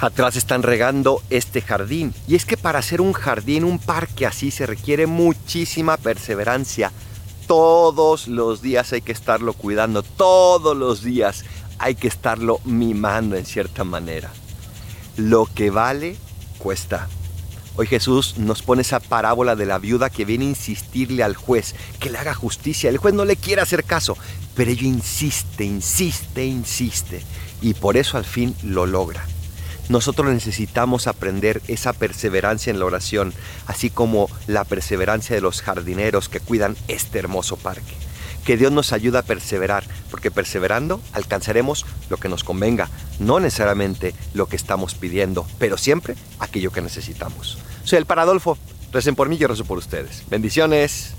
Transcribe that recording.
Atrás están regando este jardín. Y es que para hacer un jardín, un parque así, se requiere muchísima perseverancia. Todos los días hay que estarlo cuidando. Todos los días hay que estarlo mimando en cierta manera. Lo que vale, cuesta. Hoy Jesús nos pone esa parábola de la viuda que viene a insistirle al juez que le haga justicia. El juez no le quiere hacer caso, pero ella insiste, insiste, insiste. Y por eso al fin lo logra. Nosotros necesitamos aprender esa perseverancia en la oración, así como la perseverancia de los jardineros que cuidan este hermoso parque. Que Dios nos ayude a perseverar, porque perseverando alcanzaremos lo que nos convenga, no necesariamente lo que estamos pidiendo, pero siempre aquello que necesitamos. Soy el Paradolfo. Recen por mí, yo rezo por ustedes. Bendiciones.